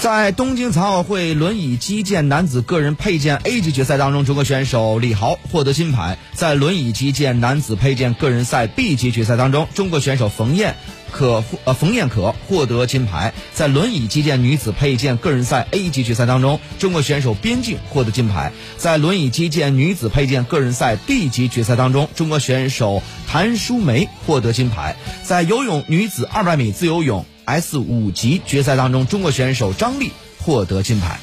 在东京残奥会轮椅击剑男子个人配件 A 级决赛当中，中国选手李豪获得金牌。在轮椅击剑男子配件个人赛 B 级决赛当中，中国选手冯燕可呃冯燕可获得金牌。在轮椅击剑女子配件个人赛 A 级决赛当中，中国选手边静获得金牌。在轮椅击剑女子配件个人赛 B 级决赛当中，中国选手谭淑梅获得金牌。在游泳女子200米自由泳 S 五级决赛当中，中国选手张丽获得金牌。